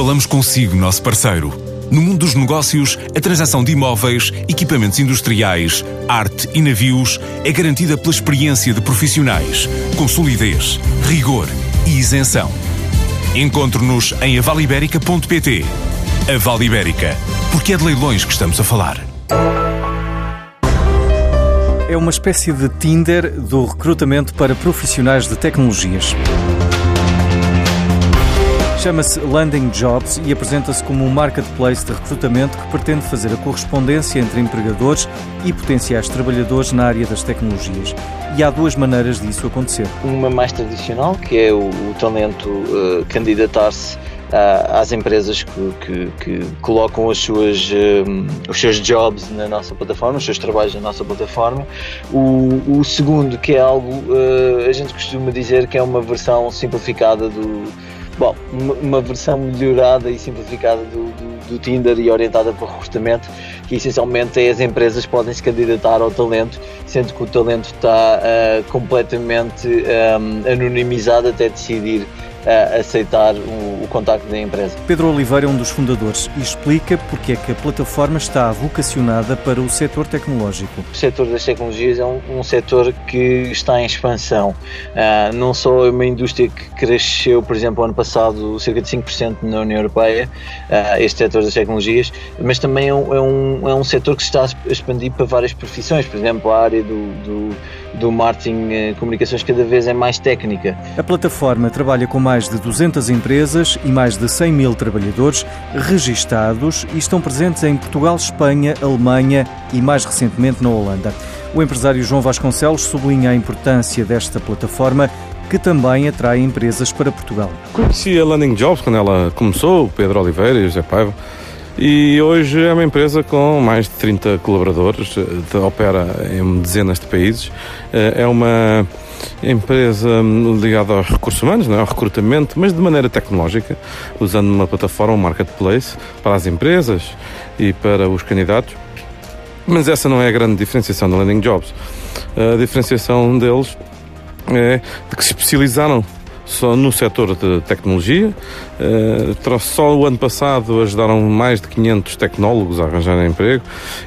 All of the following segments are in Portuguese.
Falamos consigo, nosso parceiro. No mundo dos negócios, a transação de imóveis, equipamentos industriais, arte e navios é garantida pela experiência de profissionais, com solidez, rigor e isenção. Encontre-nos em avaliberica.pt. A Vale Ibérica, porque é de leilões que estamos a falar. É uma espécie de Tinder do recrutamento para profissionais de tecnologias. Chama-se Landing Jobs e apresenta-se como um marketplace de recrutamento que pretende fazer a correspondência entre empregadores e potenciais trabalhadores na área das tecnologias. E há duas maneiras disso acontecer. Uma mais tradicional, que é o, o talento uh, candidatar-se às empresas que, que, que colocam as suas, um, os seus jobs na nossa plataforma, os seus trabalhos na nossa plataforma. O, o segundo, que é algo, uh, a gente costuma dizer que é uma versão simplificada do Bom, uma, versão melhorada e simplificada do, do, do, Tinder e orientada para o recrutamento, que essencialmente é as empresas podem se candidatar ao talento, sendo que o talento está uh, completamente um, anonimizado até decidir a aceitar o, o contacto da empresa. Pedro Oliveira é um dos fundadores e explica porque é que a plataforma está vocacionada para o setor tecnológico. O setor das tecnologias é um, um setor que está em expansão. Uh, não só é uma indústria que cresceu, por exemplo, ano passado cerca de 5% na União Europeia, uh, este setor das tecnologias, mas também é um, é um, é um setor que se está a expandir para várias profissões, por exemplo, a área do, do, do marketing eh, comunicações cada vez é mais técnica. A plataforma trabalha com mais de 200 empresas e mais de 100 mil trabalhadores registados e estão presentes em Portugal, Espanha, Alemanha e mais recentemente na Holanda. O empresário João Vasconcelos sublinha a importância desta plataforma que também atrai empresas para Portugal. Conheci a Landing Jobs quando ela começou, o Pedro Oliveira e o José Paiva, e hoje é uma empresa com mais de 30 colaboradores, opera em dezenas de países. Eh, é uma empresa ligada aos recursos humanos, não é? ao recrutamento, mas de maneira tecnológica, usando uma plataforma, um marketplace, para as empresas e para os candidatos. Mas essa não é a grande diferenciação da Landing Jobs. A diferenciação deles é de que se especializaram só no setor de tecnologia. Uh, só o ano passado ajudaram mais de 500 tecnólogos a arranjar emprego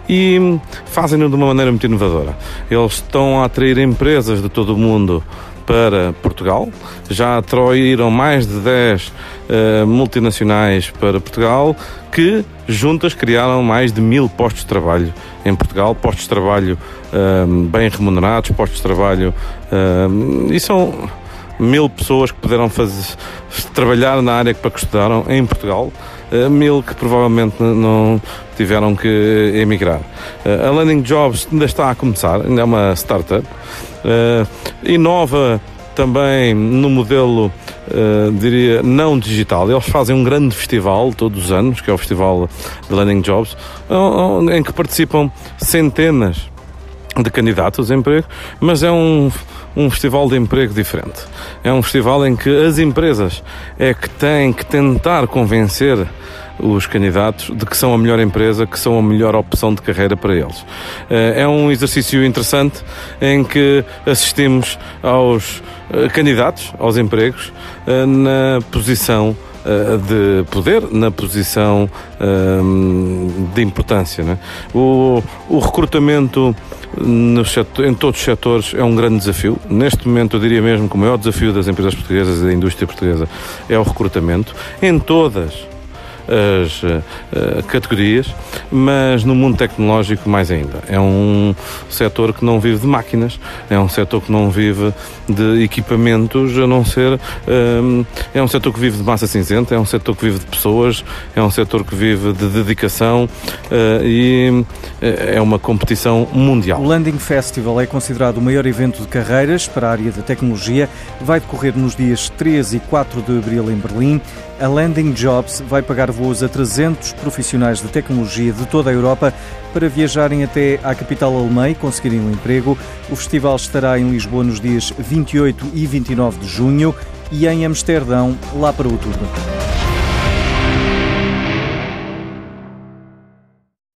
e fazem-no de uma maneira muito inovadora. Eles estão a atrair empresas de todo o mundo para Portugal. Já atraíram mais de 10 uh, eh, multinacionais para Portugal que juntas criaram mais de mil postos de trabalho em Portugal, postos de trabalho uh, bem remunerados, postos de trabalho uh, e são mil pessoas que puderam fazer, trabalhar na área para que estudaram em Portugal, eh, mil que provavelmente não tiveram que emigrar. Eh, a Landing Jobs ainda está a começar, ainda é uma startup, eh, inova também no modelo, diria, não digital. Eles fazem um grande festival todos os anos, que é o Festival de Landing Jobs, em que participam centenas de candidatos a emprego, mas é um um festival de emprego diferente. É um festival em que as empresas é que têm que tentar convencer os candidatos de que são a melhor empresa, que são a melhor opção de carreira para eles. Eh, é um exercício interessante em que assistimos aos eh, candidatos aos empregos eh, na posição de poder, na posição de importância. Né? O, o recrutamento setor, em todos os setores é um grande desafio. Neste momento, eu diria mesmo que o maior desafio das empresas portuguesas e da indústria portuguesa é o recrutamento em todas as uh, categorias, mas no mundo tecnológico mais ainda. É um setor que não vive de máquinas, é um setor que não vive de equipamentos, a não ser. Um, eh, é um setor que vive de massa cinzenta, é um setor que vive de pessoas, é um setor que vive de dedicação uh, e é uma competição mundial. O Landing Festival é considerado o maior evento de carreiras para a área da tecnologia. Vai decorrer nos dias 3 e 4 de abril em Berlim. A Landing Jobs vai pagar voos a 300 profissionais de tecnologia de toda a Europa para viajarem até à capital alemã e conseguirem um emprego. O festival estará em Lisboa nos dias 28 e 29 de junho e em Amsterdão lá para outubro.